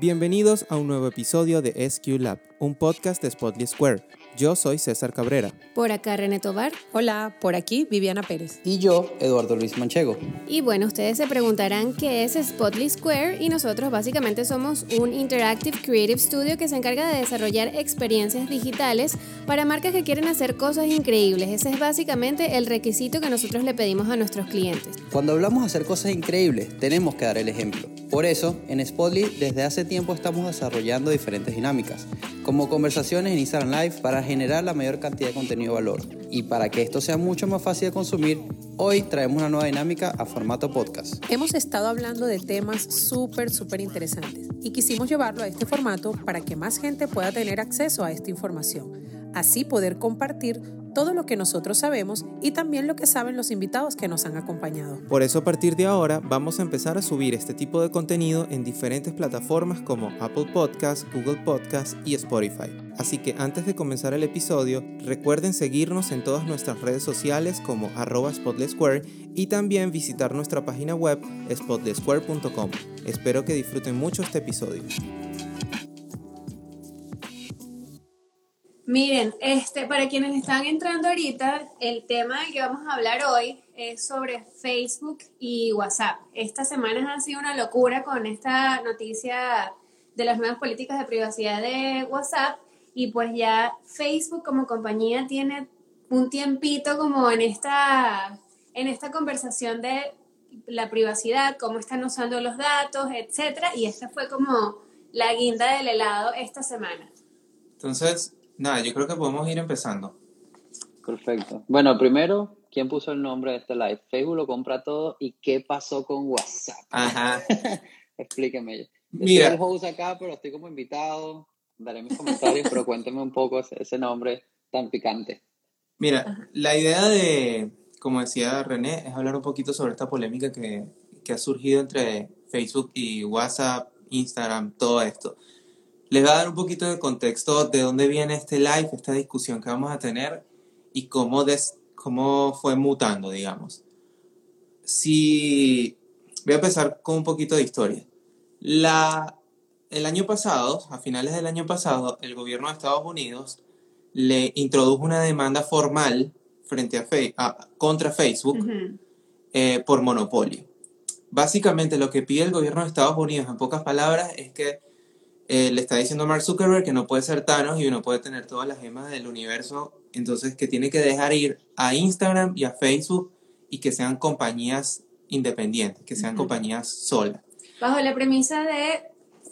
Bienvenidos a un nuevo episodio de SQ Lab, un podcast de Spotly Square. Yo soy César Cabrera. Por acá René Tobar. Hola, por aquí Viviana Pérez. Y yo, Eduardo Luis Manchego. Y bueno, ustedes se preguntarán qué es Spotly Square y nosotros básicamente somos un Interactive Creative Studio que se encarga de desarrollar experiencias digitales para marcas que quieren hacer cosas increíbles. Ese es básicamente el requisito que nosotros le pedimos a nuestros clientes. Cuando hablamos de hacer cosas increíbles, tenemos que dar el ejemplo. Por eso, en Spotly desde hace tiempo estamos desarrollando diferentes dinámicas, como conversaciones en Instagram Live para generar la mayor cantidad de contenido de valor. Y para que esto sea mucho más fácil de consumir, hoy traemos una nueva dinámica a formato podcast. Hemos estado hablando de temas súper, súper interesantes y quisimos llevarlo a este formato para que más gente pueda tener acceso a esta información. Así poder compartir todo lo que nosotros sabemos y también lo que saben los invitados que nos han acompañado. Por eso a partir de ahora vamos a empezar a subir este tipo de contenido en diferentes plataformas como Apple Podcasts, Google Podcasts y Spotify. Así que antes de comenzar el episodio, recuerden seguirnos en todas nuestras redes sociales como arroba Square y también visitar nuestra página web spotlesquare.com. Espero que disfruten mucho este episodio. Miren, este, para quienes están entrando ahorita, el tema del que vamos a hablar hoy es sobre Facebook y WhatsApp. Esta semana ha sido una locura con esta noticia de las nuevas políticas de privacidad de WhatsApp y pues ya Facebook como compañía tiene un tiempito como en esta, en esta conversación de la privacidad, cómo están usando los datos, etcétera, y esta fue como la guinda del helado esta semana. Entonces, Nada, yo creo que podemos ir empezando. Perfecto. Bueno, primero, ¿quién puso el nombre de este live? Facebook lo compra todo y ¿qué pasó con WhatsApp? Ajá. Explíqueme. Yo Mira. Estoy el host acá, pero estoy como invitado. Daré mis comentarios, pero cuénteme un poco ese, nombre tan picante. Mira, la idea de, como decía René, es hablar un poquito sobre esta polémica que, que ha surgido entre Facebook y WhatsApp, Instagram, todo esto. Les voy a dar un poquito de contexto de dónde viene este live, esta discusión que vamos a tener y cómo, cómo fue mutando, digamos. Si voy a empezar con un poquito de historia. La, el año pasado, a finales del año pasado, el gobierno de Estados Unidos le introdujo una demanda formal frente a, contra Facebook eh, por monopolio. Básicamente lo que pide el gobierno de Estados Unidos, en pocas palabras, es que eh, le está diciendo a Mark Zuckerberg que no puede ser Thanos y uno puede tener todas las gemas del universo, entonces que tiene que dejar ir a Instagram y a Facebook y que sean compañías independientes, que sean compañías solas. Bajo la premisa de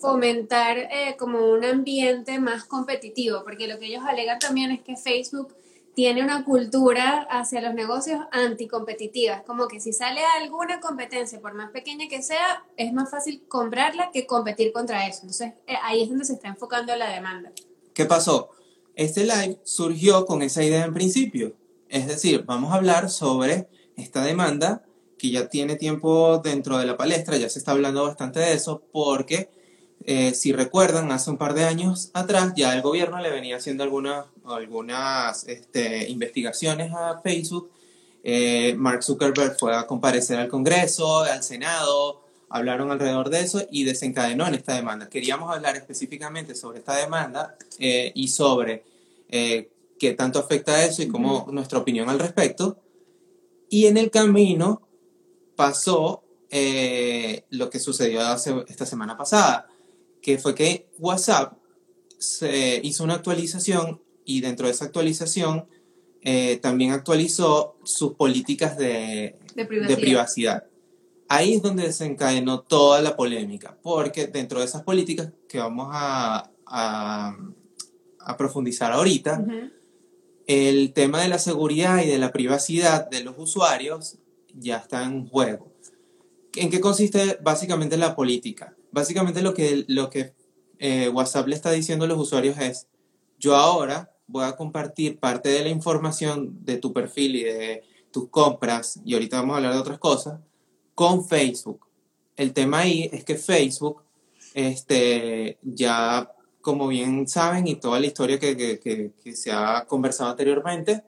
fomentar eh, como un ambiente más competitivo, porque lo que ellos alegan también es que Facebook tiene una cultura hacia los negocios anticompetitiva. Como que si sale alguna competencia, por más pequeña que sea, es más fácil comprarla que competir contra eso. Entonces eh, ahí es donde se está enfocando la demanda. ¿Qué pasó? Este live surgió con esa idea en principio. Es decir, vamos a hablar sobre esta demanda que ya tiene tiempo dentro de la palestra, ya se está hablando bastante de eso, porque eh, si recuerdan, hace un par de años atrás ya el gobierno le venía haciendo algunas, algunas este, investigaciones a Facebook. Eh, Mark Zuckerberg fue a comparecer al Congreso, al Senado, hablaron alrededor de eso y desencadenó en esta demanda. Queríamos hablar específicamente sobre esta demanda eh, y sobre qué tanto afecta eso y cómo nuestra opinión al respecto. Y en el camino pasó lo que sucedió esta semana pasada que fue que WhatsApp se hizo una actualización y dentro de esa actualización eh, también actualizó sus políticas de, privacidad. Ahí es donde desencadenó toda la polémica, porque dentro de esas políticas que vamos a, a, profundizar ahorita, el tema de la seguridad y de la privacidad de los usuarios ya está en juego. ¿En qué consiste básicamente la política? Básicamente lo que, lo que eh, WhatsApp le está diciendo a los usuarios es, yo ahora voy a compartir parte de la información de tu perfil y de tus compras, y ahorita vamos a hablar de otras cosas, con Facebook. El tema ahí es que Facebook, este, ya como bien saben, y toda la historia que, que, que, se ha conversado anteriormente,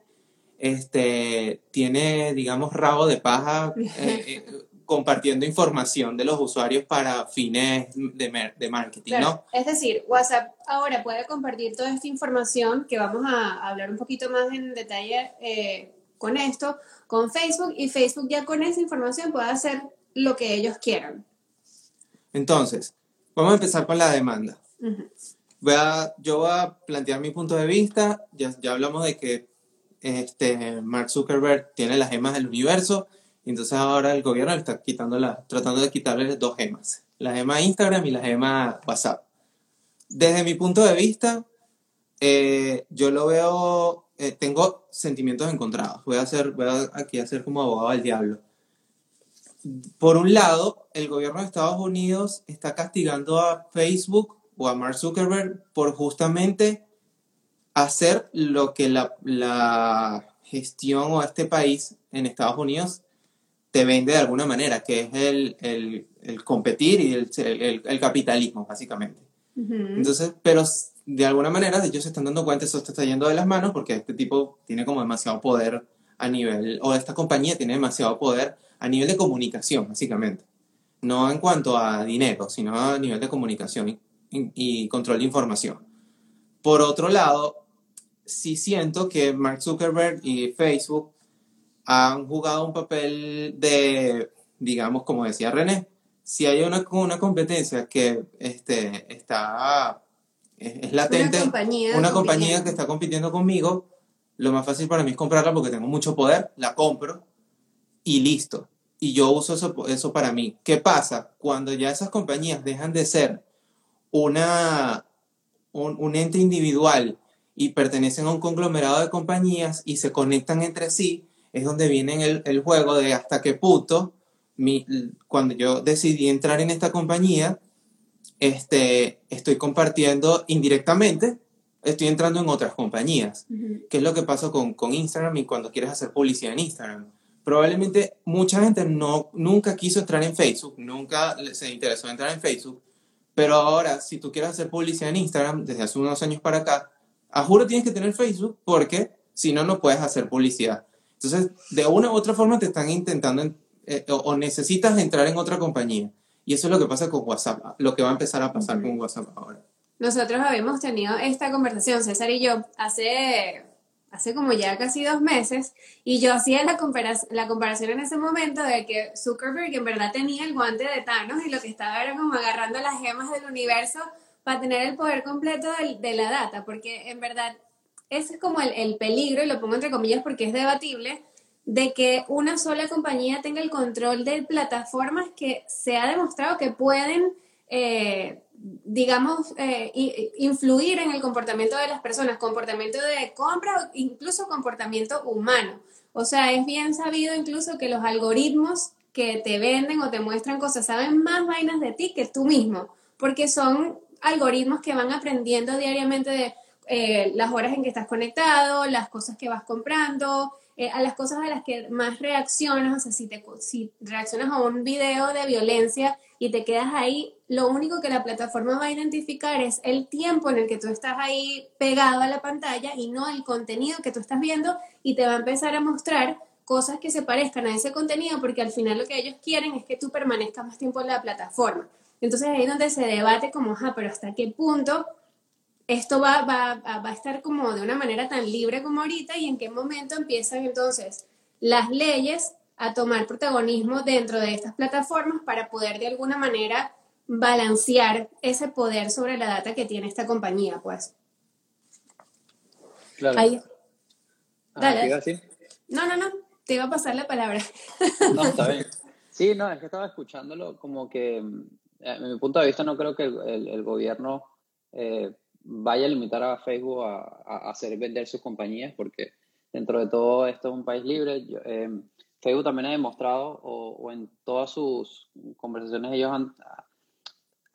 este, tiene, digamos, rabo de paja eh, eh, compartiendo información de los usuarios para fines de, de marketing, ¿no? Es decir, WhatsApp ahora puede compartir toda esta información que vamos a hablar un poquito más en detalle eh, con esto, con Facebook y Facebook ya con esa información puede hacer lo que ellos quieran. Entonces, vamos a empezar con la demanda. voy a, yo voy a plantear mi punto de vista. Ya, ya hablamos de que este, Mark Zuckerberg tiene las gemas del universo. Entonces ahora el gobierno está quitando la, tratando de quitarle dos gemas. La gema Instagram y la gema WhatsApp. Desde mi punto de vista, eh, yo lo veo, eh, tengo sentimientos encontrados. Voy a, hacer, voy a aquí a hacer como abogado del diablo. Por un lado, el gobierno de Estados Unidos está castigando a Facebook o a Mark Zuckerberg por justamente hacer lo que la, la gestión o este país en Estados Unidos te vende de alguna manera, que es el, el, el competir y el, el, capitalismo, básicamente. Entonces, pero de alguna manera ellos se están dando cuenta, eso está yendo de las manos porque este tipo tiene como demasiado poder a nivel, o esta compañía tiene demasiado poder a nivel de comunicación, básicamente. No en cuanto a dinero, sino a nivel de comunicación y, y control de información. Por otro lado, sí siento que Mark Zuckerberg y Facebook han jugado un papel de, digamos, como decía René, si hay una, una competencia que este, está, es, latente, una compañía, una compañía que está compitiendo conmigo, lo más fácil para mí es comprarla porque tengo mucho poder, la compro y listo. Y yo uso eso, eso para mí. ¿Qué pasa? Cuando ya esas compañías dejan de ser una, un, un ente individual y pertenecen a un conglomerado de compañías y se conectan entre sí, es donde viene el, el juego de hasta qué punto, mi, cuando yo decidí entrar en esta compañía, este, estoy compartiendo indirectamente, estoy entrando en otras compañías. ¿Qué es lo que pasa con, con Instagram y cuando quieres hacer publicidad en Instagram? Probablemente mucha gente no, nunca quiso entrar en Facebook, nunca se interesó en entrar en Facebook, pero ahora si tú quieres hacer publicidad en Instagram, desde hace unos años para acá, a juro tienes que tener Facebook porque si no, no puedes hacer publicidad. Entonces, de una u otra forma te están intentando eh, o, necesitas entrar en otra compañía. Y eso es lo que pasa con WhatsApp, lo que va a empezar a pasar con WhatsApp ahora. Nosotros habíamos tenido esta conversación, César y yo, hace, hace como ya casi dos meses, y yo hacía la, la comparación en ese momento de que Zuckerberg en verdad tenía el guante de Thanos y lo que estaba era como agarrando las gemas del universo para tener el poder completo de, de la data, porque en verdad ese es como el, el, peligro, y lo pongo entre comillas porque es debatible, de que una sola compañía tenga el control de plataformas que se ha demostrado que pueden, eh, digamos, eh, influir en el comportamiento de las personas, comportamiento de compra o incluso comportamiento humano. O sea, es bien sabido incluso que los algoritmos que te venden o te muestran cosas saben más vainas de ti que tú mismo, porque son algoritmos que van aprendiendo diariamente de eh, las horas en que estás conectado, las cosas que vas comprando, eh, a las cosas a las que más reaccionas, o sea, si, te, si reaccionas a un video de violencia y te quedas ahí, lo único que la plataforma va a identificar es el tiempo en el que tú estás ahí pegado a la pantalla y no el contenido que tú estás viendo y te va a empezar a mostrar cosas que se parezcan a ese contenido porque al final lo que ellos quieren es que tú permanezcas más tiempo en la plataforma. Entonces ahí es donde se debate como, ah, pero hasta qué punto esto va, va, va, a estar como de una manera tan libre como ahorita y en qué momento empiezan entonces las leyes a tomar protagonismo dentro de estas plataformas para poder de alguna manera balancear ese poder sobre la data que tiene esta compañía, pues. Claro. Ahí. Ah, Dale. no, no, no, te iba a pasar la palabra. No, está bien. Sí, no, es que estaba escuchándolo como que, eh, en mi punto de vista, no creo que el, el, gobierno eh, vaya a limitar a Facebook a, hacer vender sus compañías, porque dentro de todo esto es un país libre. Eh, Facebook también ha demostrado, o, en todas sus conversaciones, ellos han,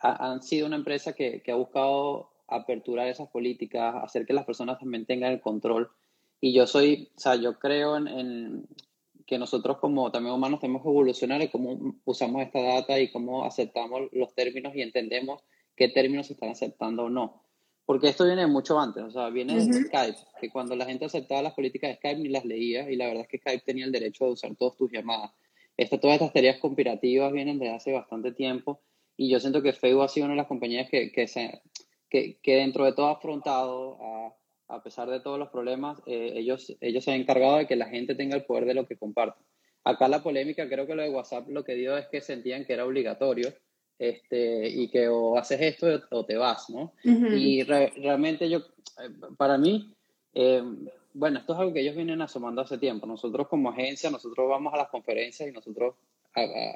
han sido una empresa que, que, ha buscado aperturar esas políticas, hacer que las personas también tengan el control. Y yo soy, o sea, yo creo en, en que nosotros como también humanos tenemos que evolucionar en cómo usamos esta data y cómo aceptamos los términos y entendemos qué términos se están aceptando o no. Porque esto viene mucho antes, o sea, viene de Skype, que cuando la gente aceptaba las políticas de Skype ni las leía y la verdad es que Skype tenía el derecho de usar todas tus llamadas. Esto, todas estas teorías conspirativas vienen desde hace bastante tiempo y yo siento que Facebook ha sido una de las compañías que, que, se, que, que dentro de todo ha afrontado, a, a pesar de todos los problemas, eh, ellos, ellos se han encargado de que la gente tenga el poder de lo que comparten. Acá la polémica, creo que lo de WhatsApp lo que dio es que sentían que era obligatorio este, y que o haces esto o te vas, ¿no? Y realmente yo, para mí, eh, bueno, esto es algo que ellos vienen asomando hace tiempo. Nosotros como agencia, nosotros vamos a las conferencias y nosotros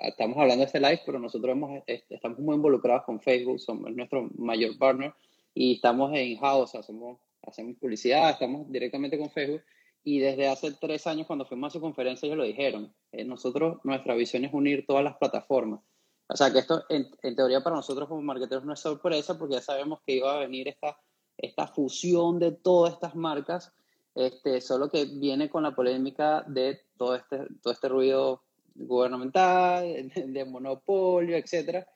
estamos hablando de este live, pero nosotros hemos, estamos muy involucrados con Facebook, somos nuestro mayor partner y estamos en house, hacemos, hacemos publicidad, estamos directamente con Facebook. Y desde hace tres años, cuando fuimos a su conferencia, ellos lo dijeron. Eh, nosotros, nuestra visión es unir todas las plataformas. O sea, que esto, en, en, teoría, para nosotros como marketeros no es sorpresa, porque ya sabemos que iba a venir esta, esta fusión de todas estas marcas este, solo que viene con la polémica de todo este, todo este ruido gubernamental, de, monopolio, etc.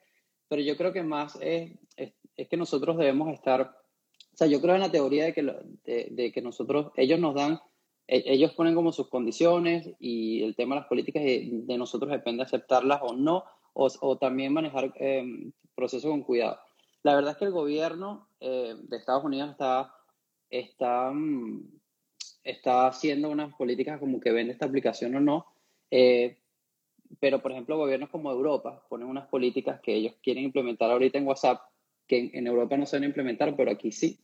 Pero yo creo que más es, es, que nosotros debemos estar, o sea, yo creo en la teoría de que, de, que nosotros, ellos nos dan, e, ellos ponen como sus condiciones y el tema de las políticas de, nosotros depende aceptarlas o no, o, o también manejar eh, procesos con cuidado. La verdad es que el gobierno eh, de Estados Unidos está, está mm, está haciendo unas políticas como que vende esta aplicación o no. Eh, pero, por ejemplo, gobiernos como Europa ponen unas políticas que ellos quieren implementar ahorita en WhatsApp, que en, Europa no se van a implementar, pero aquí sí.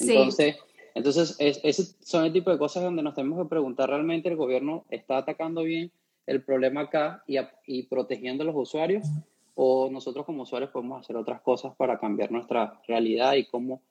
Entonces, entonces esos son el tipo de cosas donde nos tenemos que preguntar realmente el gobierno está atacando bien el problema acá y, y protegiendo a los usuarios o nosotros como usuarios podemos hacer otras cosas para cambiar nuestra realidad y cómo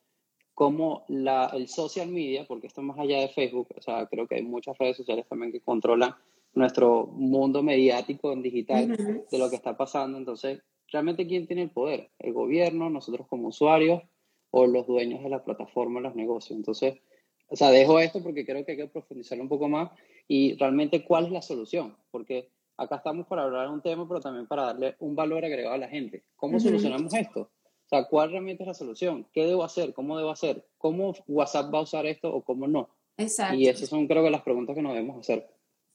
como la, el social media, porque esto más allá de Facebook, o sea, creo que hay muchas redes sociales también que controlan nuestro mundo mediático en digital de lo que está pasando. Entonces, realmente, ¿quién tiene el poder? ¿El gobierno, nosotros como usuarios o los dueños de la plataforma, los negocios? Entonces, o sea, dejo esto porque creo que hay que profundizar un poco más y realmente cuál es la solución, porque acá estamos para hablar de un tema, pero también para darle un valor agregado a la gente. ¿Cómo solucionamos esto? sea, ¿cuál realmente es la solución? ¿Qué debo hacer? ¿Cómo debo hacer? ¿Cómo WhatsApp va a usar esto o cómo no? Exacto. Y esas son creo que las preguntas que nos debemos hacer.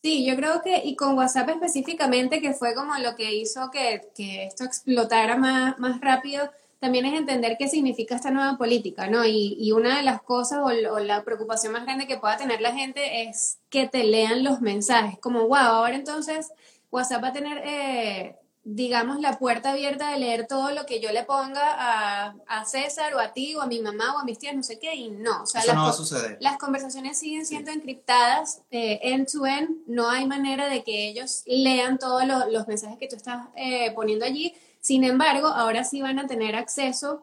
Sí, yo creo que, y con WhatsApp específicamente, que fue como lo que hizo que, que esto explotara más, más rápido, también es entender qué significa esta nueva política, ¿no? Y, y una de las cosas o, o, la preocupación más grande que pueda tener la gente es que te lean los mensajes, como, wow, ahora entonces WhatsApp va a tener eh, digamos, la puerta abierta de leer todo lo que yo le ponga a, a, César o a ti o a mi mamá o a mis tías, no sé qué, y no. O sea, Eso las, no va a suceder. Las conversaciones siguen siendo encriptadas eh, end-to-end, no hay manera de que ellos lean todos los mensajes que tú estás eh, poniendo allí. Sin embargo, ahora sí van a tener acceso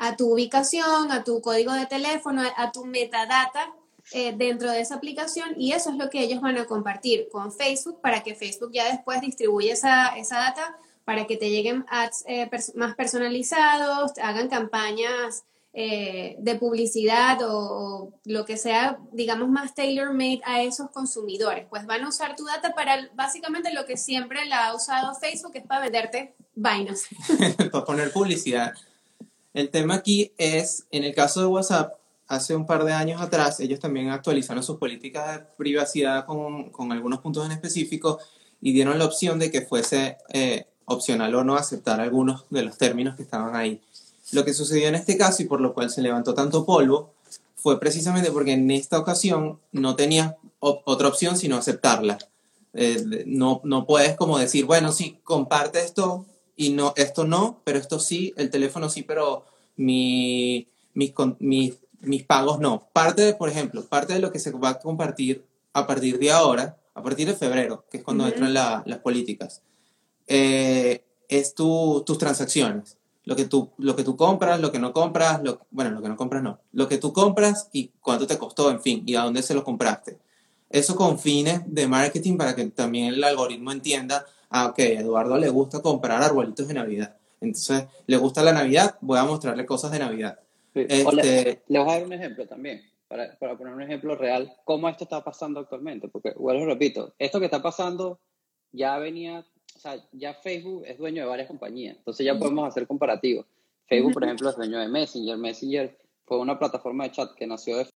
a tu ubicación, a tu código de teléfono, a tu metadata eh, dentro de esa aplicación y eso es lo que ellos van a compartir con Facebook para que Facebook ya después distribuya esa, esa data para que te lleguen ads eh, más personalizados, hagan campañas eh, de publicidad o, lo que sea, digamos, más tailor-made a esos consumidores. Pues van a usar tu data para básicamente lo que siempre la ha usado Facebook, es para venderte vainas. para poner publicidad. El tema aquí es, en el caso de WhatsApp, hace un par de años atrás, ellos también actualizaron sus políticas de privacidad con, con algunos puntos en específico y dieron la opción de que fuese eh, opcional o no aceptar algunos de los términos que estaban ahí. Lo que sucedió en este caso y por lo cual se levantó tanto polvo fue precisamente porque en esta ocasión no tenía otra opción sino aceptarla. Eh, no, no puedes como decir, bueno, sí, comparte esto y no, esto no, pero esto sí, el teléfono sí, pero mi, mis, mis mis pagos no. Parte, de, por ejemplo, parte de lo que se va a compartir a partir de ahora, a partir de febrero, que es cuando entran las políticas, eh, es tu, tus transacciones. Lo que, tú, lo que tú compras, lo que no compras, lo, bueno, lo que no compras no. Lo que tú compras y cuánto te costó, en fin, y a dónde se lo compraste. Eso con fines de marketing para que también el algoritmo entienda, ah, ok, a Eduardo le gusta comprar arbolitos de Navidad. Entonces, le gusta la Navidad, voy a mostrarle cosas de Navidad. Este... Le, voy a dar un ejemplo también, para, para, poner un ejemplo real, cómo esto está pasando actualmente. Porque, bueno, repito, esto que está pasando ya venía, sea, ya Facebook es dueño de varias compañías, entonces ya podemos hacer comparativos. Facebook, por ejemplo, es dueño de Messenger. Messenger fue una plataforma de chat que nació de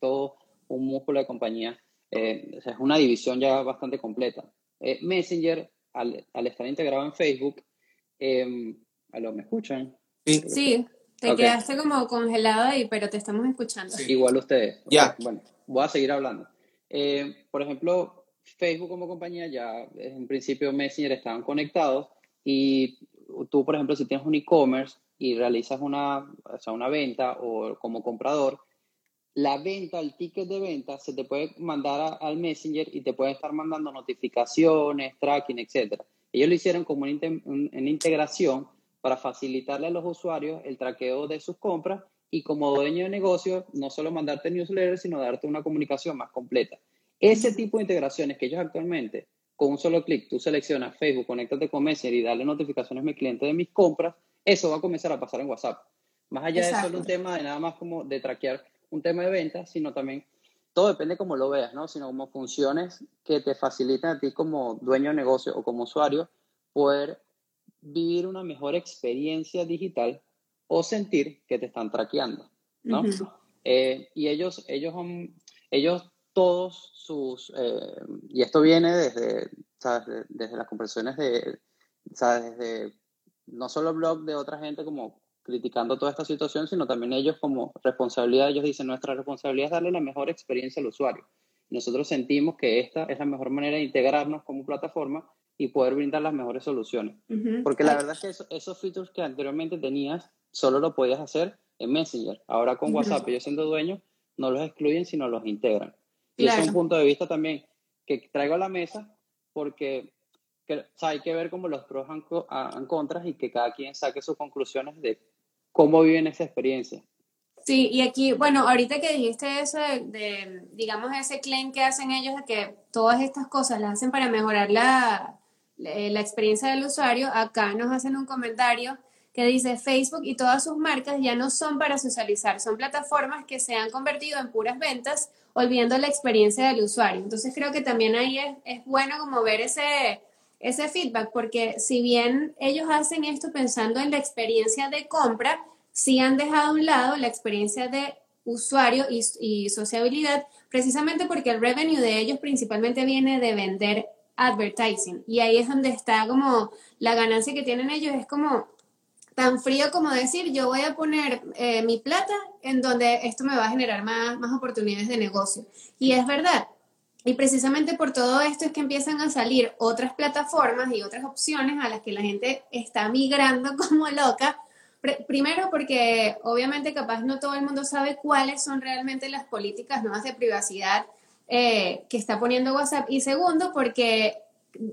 todo un músculo de compañía. Eh, es una división ya bastante completa. eh, Messenger, al, al, estar integrado en Facebook, eh, ¿aló, ¿me escuchan? Sí. sí. Te quedaste como congelado ahí, pero te estamos escuchando. Igual ustedes. Ya. Bueno, voy a seguir hablando. Eh, por ejemplo, Facebook como compañía ya en principio Messenger estaban conectados y tú, por ejemplo, si tienes un e-commerce y realizas una, o sea, una venta o como comprador, la venta, el ticket de venta se te puede mandar al Messenger y te puede estar mandando notificaciones, tracking, etc. Ellos lo hicieron como una, una integración para facilitarle a los usuarios el traqueo de sus compras y como dueño de negocio, no solo mandarte newsletters, sino darte una comunicación más completa. Ese tipo de integraciones que ellos actualmente, con un solo clic, tú seleccionas Facebook, conéctate con Messenger y darle notificaciones a mi cliente de mis compras, eso va a comenzar a pasar en WhatsApp. Más allá de solo un tema de nada más como de traquear un tema de ventas, sino también, todo depende cómo lo veas, ¿no? Sino como funciones que te facilitan a ti como dueño de negocio o como usuario poder vivir una mejor experiencia digital o sentir que te están traqueando, ¿no? Eh, y ellos, ellos, ellos todos sus, eh, y esto viene desde, ¿sabes? desde las conversaciones de, ¿sabes? desde no solo blog de otra gente como criticando toda esta situación, sino también ellos como responsabilidad, ellos dicen, nuestra responsabilidad es darle la mejor experiencia al usuario. Nosotros sentimos que esta es la mejor manera de integrarnos como plataforma y poder brindar las mejores soluciones. Porque la verdad es que esos features que anteriormente tenías, solo lo podías hacer en Messenger. Ahora con WhatsApp, ellos siendo dueños, no los excluyen, sino los integran. Y es un punto de vista también que traigo a la mesa porque hay que ver como los pros han, contras y que cada quien saque sus conclusiones de cómo viven esa experiencia. Sí, y aquí, bueno, ahorita que dijiste eso de, digamos, ese claim que hacen ellos de que todas estas cosas las hacen para mejorar la, la experiencia del usuario, acá nos hacen un comentario que dice Facebook y todas sus marcas ya no son para socializar, son plataformas que se han convertido en puras ventas, olvidando la experiencia del usuario. Entonces creo que también ahí es, es bueno como ver ese, ese feedback, porque si bien ellos hacen esto pensando en la experiencia de compra, sí han dejado a un lado la experiencia de usuario y, y sociabilidad, precisamente porque el revenue de ellos principalmente viene de vender advertising. Y ahí es donde está como la ganancia que tienen ellos, es como tan frío como decir, yo voy a poner eh, mi plata en donde esto me va a generar más, más oportunidades de negocio. Y es verdad. Y precisamente por todo esto es que empiezan a salir otras plataformas y otras opciones a las que la gente está migrando como loca. Primero porque obviamente capaz no todo el mundo sabe cuáles son realmente las políticas nuevas de privacidad eh, que está poniendo WhatsApp. Y segundo porque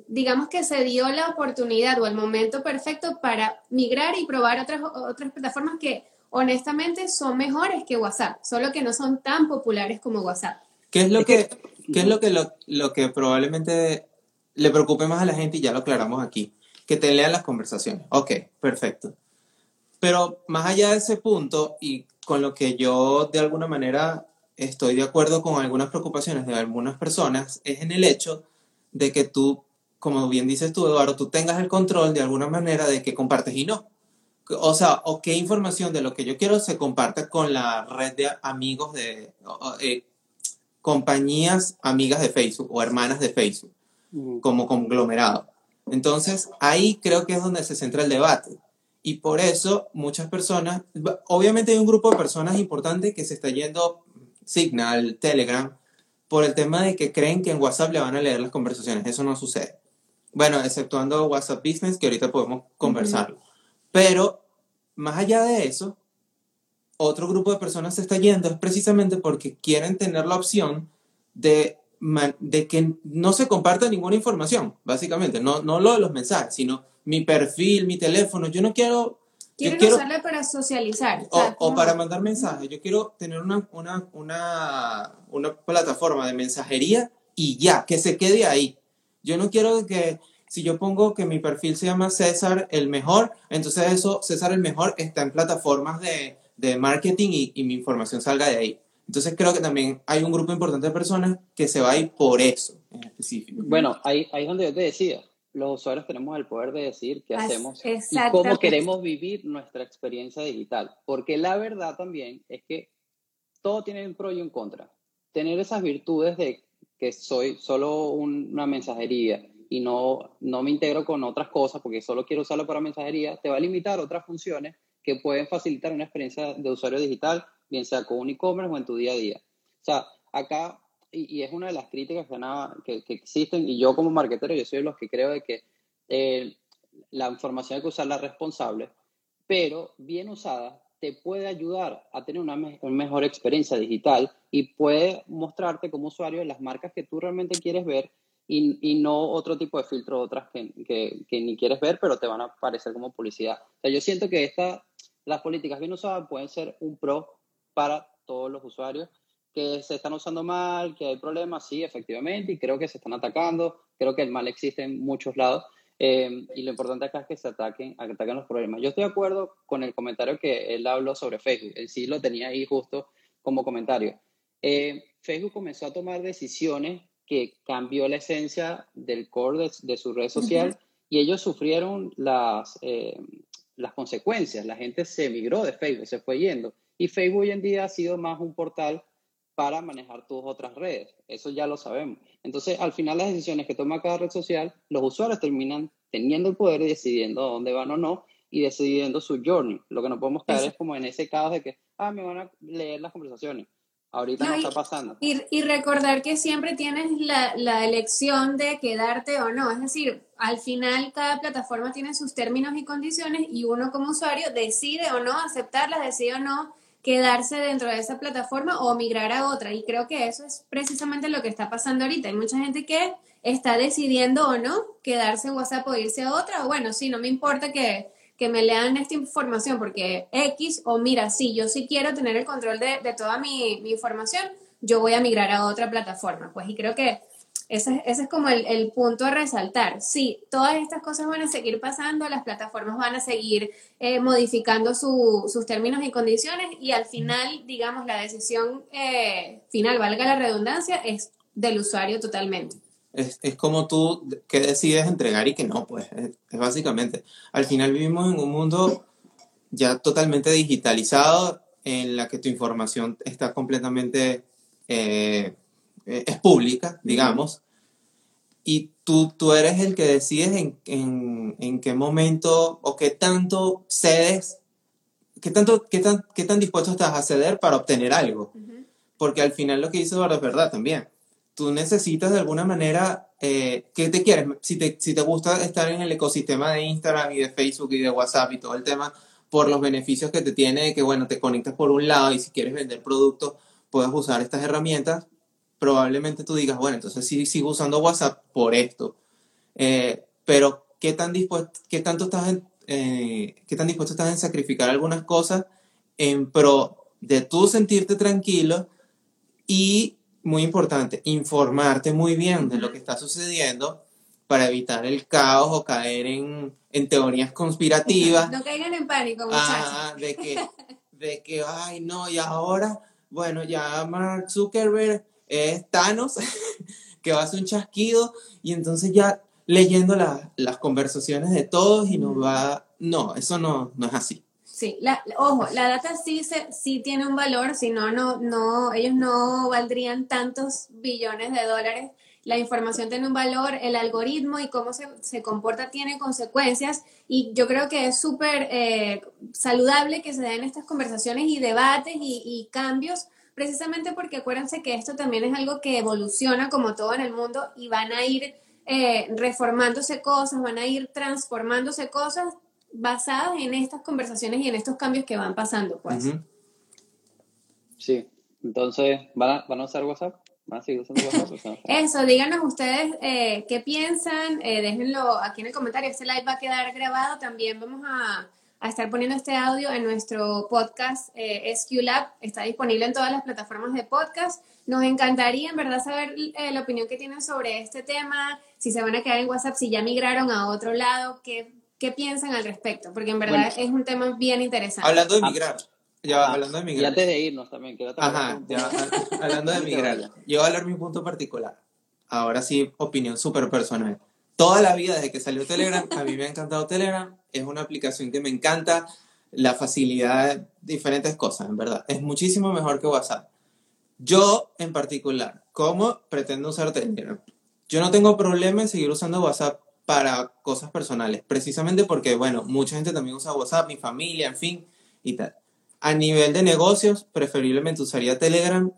digamos que se dio la oportunidad o el momento perfecto para migrar y probar otras, otras plataformas que honestamente son mejores que WhatsApp, solo que no son tan populares como WhatsApp. ¿Qué es lo que, qué es lo, que lo, que probablemente le preocupe más a la gente y ya lo aclaramos aquí? Que te lean las conversaciones. Ok, perfecto. Pero más allá de ese punto y con lo que yo de alguna manera estoy de acuerdo con algunas preocupaciones de algunas personas, es en el hecho de que tú como bien dices tú, Eduardo, tú tengas el control de alguna manera de qué compartes y no. O sea, o qué información de lo que yo quiero se comparte con la red de amigos de eh, compañías amigas de Facebook o hermanas de Facebook, como conglomerado. Entonces, ahí creo que es donde se centra el debate. Y por eso muchas personas, obviamente hay un grupo de personas importantes que se está yendo Signal, Telegram, por el tema de que creen que en WhatsApp le van a leer las conversaciones. Eso no sucede. Bueno, exceptuando WhatsApp Business, que ahorita podemos conversarlo. Pero, más allá de eso, otro grupo de personas se está yendo es precisamente porque quieren tener la opción de, de que no se comparta ninguna información, básicamente. No, no lo de los mensajes, sino mi perfil, mi teléfono. Yo no quiero... Quieren usarla para socializar. O, para mandar mensajes. Yo quiero tener una, una, una, una plataforma de mensajería y ya, que se quede ahí yo no quiero que si yo pongo que mi perfil se llama César el mejor, entonces eso, César el mejor, está en plataformas de, de marketing y, y, mi información salga de ahí. Entonces creo que también hay un grupo importante de personas que se va a ir por eso en específico. Bueno, ahí, ahí es donde yo te decía, los usuarios tenemos el poder de decir qué hacemos y cómo queremos vivir nuestra experiencia digital. Porque la verdad también es que todo tiene un pro y un contra. Tener esas virtudes de que soy solo una mensajería y no, no me integro con otras cosas porque solo quiero usarlo para mensajería, te va a limitar otras funciones que pueden facilitar una experiencia de usuario digital, bien sea con un e-commerce o en tu día a día. O sea, acá, y, es una de las críticas que, que, existen, y yo como marketero, yo soy de los que creo de que eh, la información hay que usarla responsable, pero bien usada te puede ayudar a tener una, mejor experiencia digital y puede mostrarte como usuario las marcas que tú realmente quieres ver y, y no otro tipo de filtro, otras que, que, que, ni quieres ver, pero te van a aparecer como publicidad. O sea, yo siento que esta, las políticas bien usadas pueden ser un pro para todos los usuarios que se están usando mal, que hay problemas, sí, efectivamente, y creo que se están atacando, creo que el mal existe en muchos lados, eh, y lo importante acá es que se ataquen, ataquen los problemas. Yo estoy de acuerdo con el comentario que él habló sobre Facebook. Él sí lo tenía ahí justo como comentario. Eh, Facebook comenzó a tomar decisiones que cambió la esencia del core de, su red social y ellos sufrieron las, eh, las consecuencias. La gente se emigró de Facebook, se fue yendo. Y Facebook hoy en día ha sido más un portal para manejar tus otras redes. Eso ya lo sabemos. Entonces, al final las decisiones que toma cada red social, los usuarios terminan teniendo el poder y decidiendo dónde van o no y decidiendo su journey. Lo que no podemos caer es como en ese caos de que, ah, me van a leer las conversaciones. Ahorita no, está pasando. Y, y, recordar que siempre tienes la, la, elección de quedarte o no. Es decir, al final cada plataforma tiene sus términos y condiciones y uno como usuario decide o no aceptarlas, decide o no quedarse dentro de esa plataforma o migrar a otra. Y creo que eso es precisamente lo que está pasando ahorita. Hay mucha gente que está decidiendo o no quedarse en WhatsApp o irse a otra. O bueno, sí, no me importa que, que me lean esta información porque X o mira, sí, yo sí quiero tener el control de, de toda mi, mi información, yo voy a migrar a otra plataforma. Pues y creo que ese, ese, es como el, el, punto a resaltar. Sí, todas estas cosas van a seguir pasando, las plataformas van a seguir eh, modificando su, sus términos y condiciones y al final, digamos, la decisión eh, final, valga la redundancia, es del usuario totalmente. Es, es, como tú que decides entregar y que no, pues, es, es, básicamente. Al final vivimos en un mundo ya totalmente digitalizado en la que tu información está completamente... Eh, eh, es pública, digamos, y tú, tú eres el que decides en, en, en, qué momento o qué tanto cedes, qué, tanto, qué, tan, qué tan dispuesto estás a ceder para obtener algo. Porque al final lo que dice Eduardo es verdad también. Tú necesitas de alguna manera, eh, ¿qué te quieres? Si te, si te gusta estar en el ecosistema de Instagram y de Facebook y de WhatsApp y todo el tema, por los beneficios que te tiene, que bueno, te conectas por un lado y si quieres vender productos, puedes usar estas herramientas, probablemente tú digas, bueno, entonces sí sigo usando WhatsApp por esto. Eh, pero, ¿qué, tan dispuesto, qué, tanto estás en, eh, ¿qué tan dispuesto estás en sacrificar algunas cosas en pro de tú sentirte tranquilo y, muy importante, informarte muy bien de lo que está sucediendo para evitar el caos o caer en, en teorías conspirativas. No caigan en pánico, muchachos. Ah, de que, de que, ay, no, y ahora, bueno, ya Mark Zuckerberg es Thanos, que va a hacer un chasquido y entonces ya leyendo las conversaciones de todos y nos va... No, eso no, no es así. Sí, la, ojo, la data sí, se, sí tiene un valor, si no, no, no, ellos no valdrían tantos billones de dólares. La información tiene un valor, el algoritmo y cómo se, se comporta tiene consecuencias y yo creo que es súper eh, saludable que se den estas conversaciones y debates y, y cambios precisamente porque acuérdense que esto también es algo que evoluciona como todo en el mundo y van a ir eh, reformándose cosas, van a ir transformándose cosas basadas en estas conversaciones y en estos cambios que van pasando, pues. Sí, entonces, ¿van a, ¿van a usar WhatsApp? ¿Van a seguir usando WhatsApp? Eso, díganos ustedes eh, qué piensan, eh, déjenlo aquí en el comentario, este live va a quedar grabado, también vamos a a estar poniendo este audio en nuestro podcast eh, SQ Lab. Está disponible en todas las plataformas de podcast. Nos encantaría, en verdad, saber eh, la opinión que tienen sobre este tema, si se van a quedar en WhatsApp, si ya migraron a otro lado, qué, qué piensan al respecto, porque en verdad es un tema bien interesante. Hablando de migrar. Ya, ah, hablando de migrar. Y antes de irnos también, quiero Ajá, ya, hablando de migrar. Yo voy a hablar mi punto particular. Ahora sí, opinión súper personal toda la vida, desde que salió Telegram, a mí me ha encantado Telegram. Es una aplicación que me encanta, la facilidad, diferentes cosas, en verdad. Es muchísimo mejor que WhatsApp. Yo, en particular, ¿cómo pretendo usar Telegram? Yo no tengo problema en seguir usando WhatsApp para cosas personales, precisamente porque, bueno, mucha gente también usa WhatsApp, mi familia, en fin, y tal. A nivel de negocios, preferiblemente usaría Telegram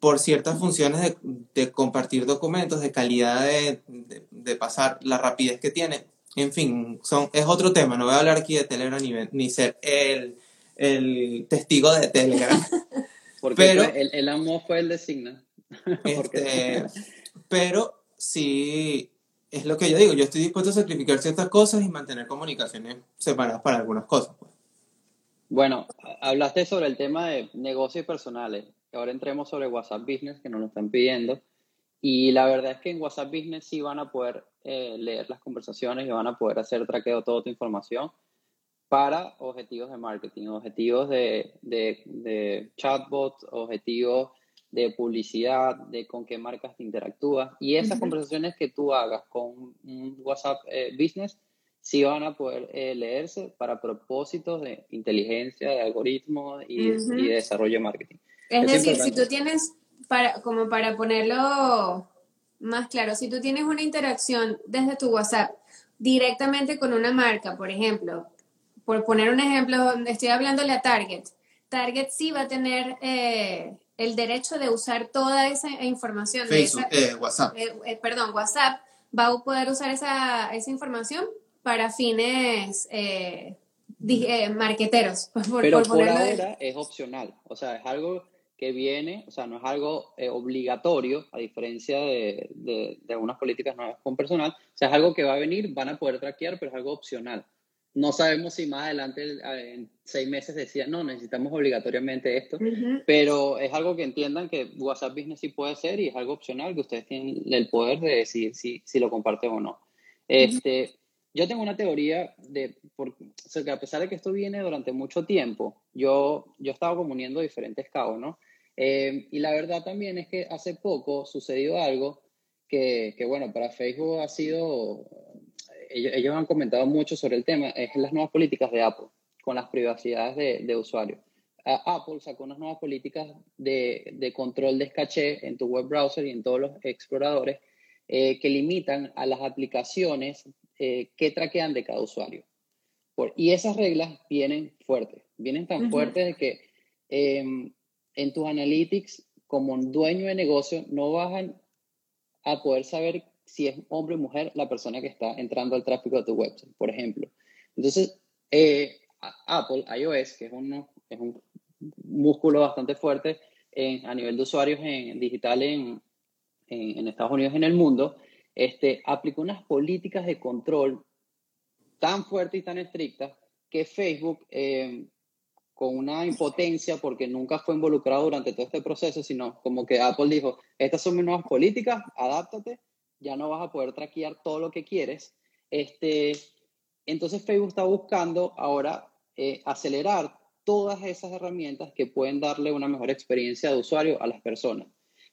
por ciertas funciones de, de compartir documentos, de calidad de, de, de, pasar, la rapidez que tiene. En fin, son, es otro tema, no voy a hablar aquí de Telegram ni, ni ser el, el testigo de Telegram. Porque pero, el, el amo fue el designa. Este, pero sí, es lo que yo digo, yo estoy dispuesto a sacrificar ciertas cosas y mantener comunicaciones separadas para algunas cosas. Pues. Bueno, hablaste sobre el tema de negocios personales. Ahora entremos sobre WhatsApp Business, que nos lo están pidiendo. Y la verdad es que en WhatsApp Business sí van a poder eh, leer las conversaciones y van a poder hacer traqueo de toda tu información para objetivos de marketing, objetivos de, de, de chatbot, objetivos de publicidad, de con qué marcas te interactúas. Y esas uh -huh. conversaciones que tú hagas con un WhatsApp eh, Business sí van a poder eh, leerse para propósitos de inteligencia, de algoritmos y, uh -huh. y de desarrollo de marketing. Es, es decir, si tú tienes, para, como para ponerlo más claro, si tú tienes una interacción desde tu WhatsApp directamente con una marca, por ejemplo, por poner un ejemplo, estoy hablándole a Target, Target sí va a tener eh, el derecho de usar toda esa información. Facebook, de esa, eh, WhatsApp. Eh, perdón, WhatsApp va a poder usar esa, esa información para fines eh, marqueteros. Por, Pero por, por ahora de... es opcional, o sea, es algo que viene, o sea, no es algo obligatorio, a diferencia de, de, de algunas políticas nuevas con personal, o sea, es algo que va a venir, van a poder traquear, pero es algo opcional. No sabemos si más adelante, en seis meses, decían, no, necesitamos obligatoriamente esto, uh -huh. pero es algo que entiendan que WhatsApp Business sí puede ser y es algo opcional que ustedes tienen el poder de decidir si, si lo comparten o no. Uh -huh. Este, yo tengo una teoría de, por, o sea, que a pesar de que esto viene durante mucho tiempo, yo, yo estaba comuniendo diferentes cabos, ¿no? Eh, y la verdad también es que hace poco sucedió algo que, que bueno, para Facebook ha sido ellos, ellos, han comentado mucho sobre el tema, es las nuevas políticas de Apple con las privacidades de, de usuarios. Apple sacó unas nuevas políticas de, de, control de caché en tu web browser y en todos los exploradores eh, que limitan a las aplicaciones eh, que traquean de cada usuario. Por, y esas reglas vienen fuertes, vienen tan uh -huh. fuertes de que eh, en tus analytics, como dueño de negocio, no bajan a poder saber si es hombre o mujer la persona que está entrando al tráfico de tu website, por ejemplo. Entonces, eh, Apple, iOS, que es, uno, es un músculo bastante fuerte en, a nivel de usuarios en, digital en, en, en, Estados Unidos y en el mundo, este, aplicó unas políticas de control tan fuertes y tan estrictas que Facebook, eh, con una impotencia porque nunca fue involucrado durante todo este proceso, sino como que Apple dijo, estas son mis nuevas políticas, adáptate ya no vas a poder traquear todo lo que quieres. Este, entonces Facebook está buscando ahora eh, acelerar todas esas herramientas que pueden darle una mejor experiencia de usuario a las personas.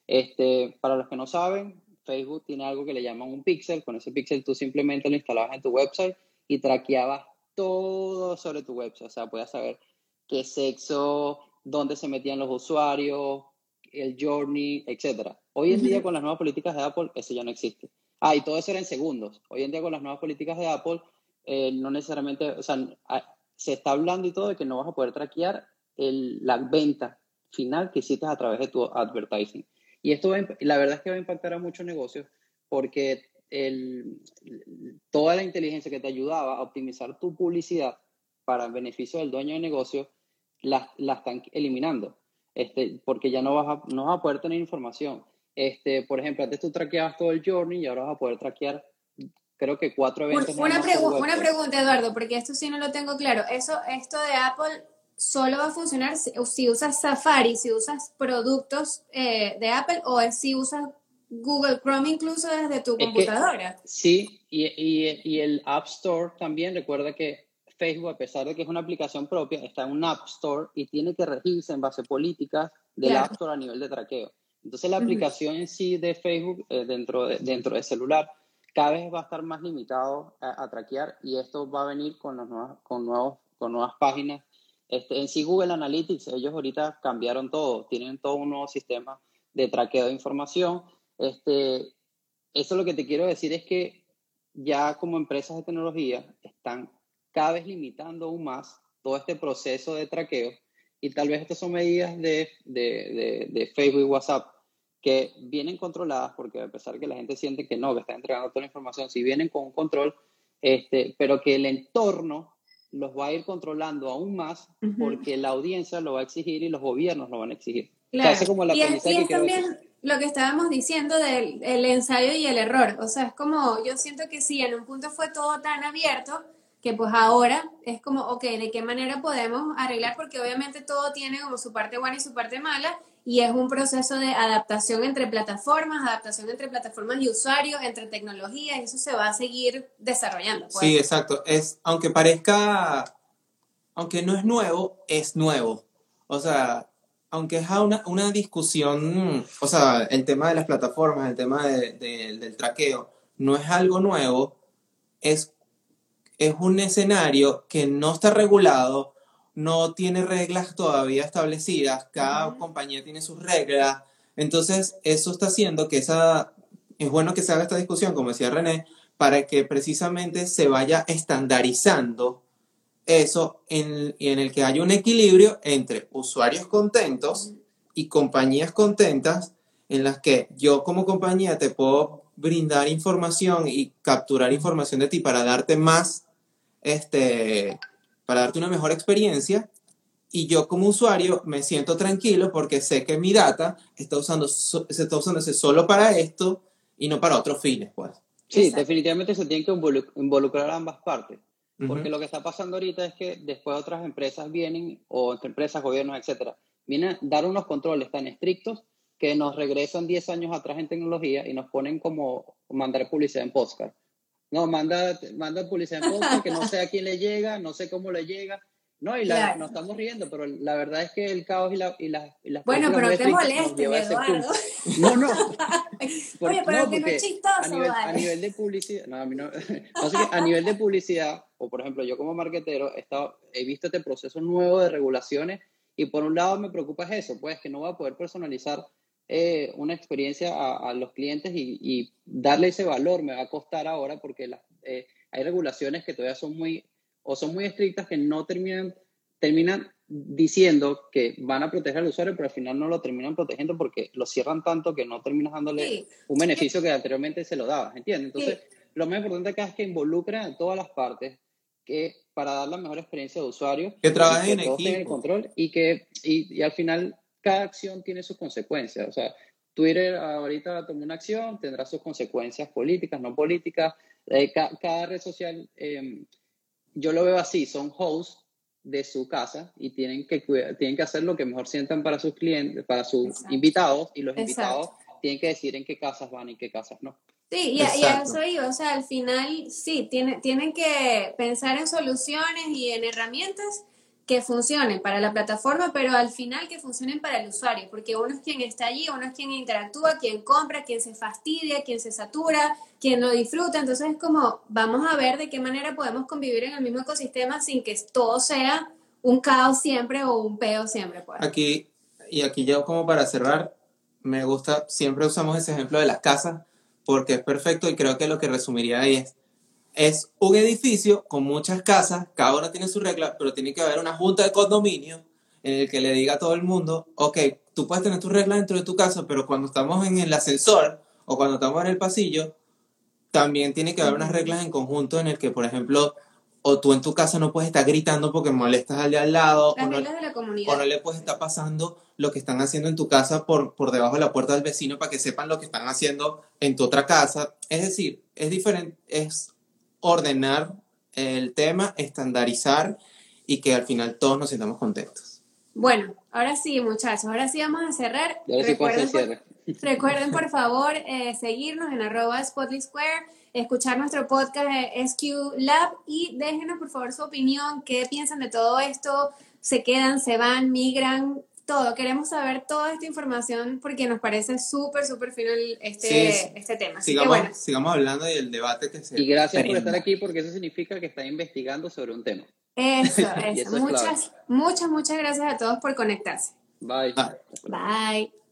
Este, para los que no saben, Facebook tiene algo que le llaman un pixel. Con ese pixel tú simplemente lo instalabas en tu website y traqueabas todo sobre tu website. O sea, puedes saber qué sexo, dónde se metían los usuarios, el journey, etc. Hoy en día con las nuevas políticas de Apple eso ya no existe. Ah, y todo eso era en segundos. Hoy en día con las nuevas políticas de Apple eh, no necesariamente, o sea, se está hablando y todo de que no vas a poder traquear el, la venta final que hiciste a través de tu advertising. Y esto va, la verdad es que va a impactar a muchos negocios porque el, toda la inteligencia que te ayudaba a optimizar tu publicidad para el beneficio del dueño de negocio la, la están eliminando este, porque ya no vas, a, no vas a poder tener información. Este, por ejemplo, antes tú traqueabas todo el journey y ahora vas a poder traquear, creo que cuatro eventos. Una, pregu una pregunta, Eduardo, porque esto sí no lo tengo claro. Eso, esto de Apple solo va a funcionar si, si usas Safari, si usas productos eh, de Apple o si usas Google Chrome incluso desde tu es computadora. Que, sí, y, y, y el App Store también, recuerda que Facebook, a pesar de que es una aplicación propia, está en un App Store y tiene que regirse en base a políticas del claro. App Store a nivel de traqueo. Entonces la aplicación uh -huh. en sí de Facebook eh, dentro, de, dentro del celular cada vez va a estar más limitado a, a traquear y esto va a venir con, las nuevas, con, nuevos, con nuevas páginas. Este, en sí Google Analytics, ellos ahorita cambiaron todo, tienen todo un nuevo sistema de traqueo de información. Este, eso lo que te quiero decir es que ya como empresas de tecnología están cada vez limitando aún más todo este proceso de traqueo y tal vez estas son medidas de, de, de, Facebook y WhatsApp que vienen controladas porque a pesar que la gente siente que no, que están entregando toda la información, si vienen con un control, este, pero que el entorno los va a ir controlando aún más porque la audiencia lo va a exigir y los gobiernos lo van a exigir. Claro. como y es, también lo que estábamos diciendo del el ensayo y el error. O sea, es como, yo siento que sí, en un punto fue todo tan abierto que pues ahora es como, ok, ¿de qué manera podemos arreglar? Porque obviamente todo tiene como su parte buena y su parte mala y es un proceso de adaptación entre plataformas, adaptación entre plataformas y usuarios, entre tecnologías, y eso se va a seguir desarrollando. Pues. Sí, exacto. Es, aunque parezca, aunque no es nuevo, es nuevo. O sea, aunque es una, una discusión, o sea, el tema de las plataformas, el tema del traqueo, no es algo nuevo, es, es un escenario que no está regulado, no tiene reglas todavía establecidas, cada compañía tiene sus reglas, entonces eso está haciendo que esa, es bueno que se haga esta discusión, como decía René, para que precisamente se vaya estandarizando eso en, en el que haya un equilibrio entre usuarios contentos y compañías contentas en las que yo como compañía te puedo brindar información y capturar información de ti para darte más este para darte una mejor experiencia y yo como usuario me siento tranquilo porque sé que mi data está usando, se está usándose solo para esto y no para otros fines, pues. Sí, definitivamente se tiene que involucrar ambas partes. Porque lo que está pasando ahorita es que después otras empresas vienen, o entre empresas, gobiernos, etcétera, vienen a dar unos controles tan estrictos que nos regresan 10 años atrás en tecnología y nos ponen como mandar publicidad en postcard. No, manda, manda publicidad en que no sé a quién le llega, no sé cómo le llega. No, y la, nos estamos riendo, pero la verdad es que el caos y, la, y, las, y las Bueno, pero te molestes, Eduardo. No, no. Oye, pero que no es chistoso, a nivel, a nivel de publicidad, no, a mí no. a nivel de publicidad, o por ejemplo, yo como marketero he, estado, he visto este proceso nuevo de regulaciones y por un lado me preocupa es eso, pues que no va a poder personalizar eh, una experiencia a, los clientes y, darle ese valor me va a costar ahora porque eh, hay regulaciones que todavía son muy o son muy estrictas que no terminan, terminan diciendo que van a proteger al usuario, pero al final no lo terminan protegiendo porque lo cierran tanto que no terminas dándole un beneficio que anteriormente se lo daba, ¿entiendes? Entonces, lo más importante acá es que involucren a todas las partes que para dar la mejor experiencia de usuario, que trabajen en equipo, el control y que y, y al final cada acción tiene sus consecuencias. O sea, Twitter ahorita tomó una acción, tendrá sus consecuencias políticas, no políticas. Eh, cada red social, em, yo lo veo así, son hosts de su casa y tienen que, tienen que hacer lo que mejor sientan para sus clientes, para sus invitados, y los invitados tienen que decir en qué casas van y qué casas no. Sí, y, y, a eso iba, o sea, al final sí, tiene, tienen que pensar en soluciones y en herramientas que funcionen para la plataforma, pero al final que funcionen para el usuario, porque uno es quien está allí, uno es quien interactúa, quien compra, quien se fastidia, quien se satura, quien lo disfruta. Entonces es como, vamos a ver de qué manera podemos convivir en el mismo ecosistema sin que todo sea un caos siempre o un peo siempre. Pues. Aquí, y aquí yo como para cerrar, me gusta, siempre usamos ese ejemplo de las casas, porque es perfecto y creo que lo que resumiría ahí es, es un edificio con muchas casas, cada una tiene su regla, pero tiene que haber una junta de condominio en el que le diga a todo el mundo, ok, tú puedes tener tu regla dentro de tu casa, pero cuando estamos en el ascensor o cuando estamos en el pasillo, también tiene que haber unas reglas en conjunto en el que, por ejemplo, o tú en tu casa no puedes estar gritando porque molestas al de al lado, o no, de la comunidad. o no, le puedes estar pasando lo que están haciendo en tu casa por, por debajo de la puerta del vecino para que sepan lo que están haciendo en tu otra casa. Es decir, es diferente, es ordenar el tema, estandarizar y que al final todos nos sintamos contentos. Bueno, ahora sí, muchachos, ahora sí vamos a cerrar. Recuerden, por, recuerden, por favor, eh, seguirnos en arroba Square, escuchar nuestro podcast SQ Lab y déjenos, por favor, su opinión, qué piensan de todo esto, se quedan, se van, migran, todo. Queremos saber toda esta información porque nos parece súper, súper fino este, este tema. sigamos, sigamos hablando del debate que se. Y gracias por estar aquí porque eso significa que están investigando sobre un tema. Eso, eso. muchas, muchas, muchas gracias a todos por conectarse. Bye. Bye.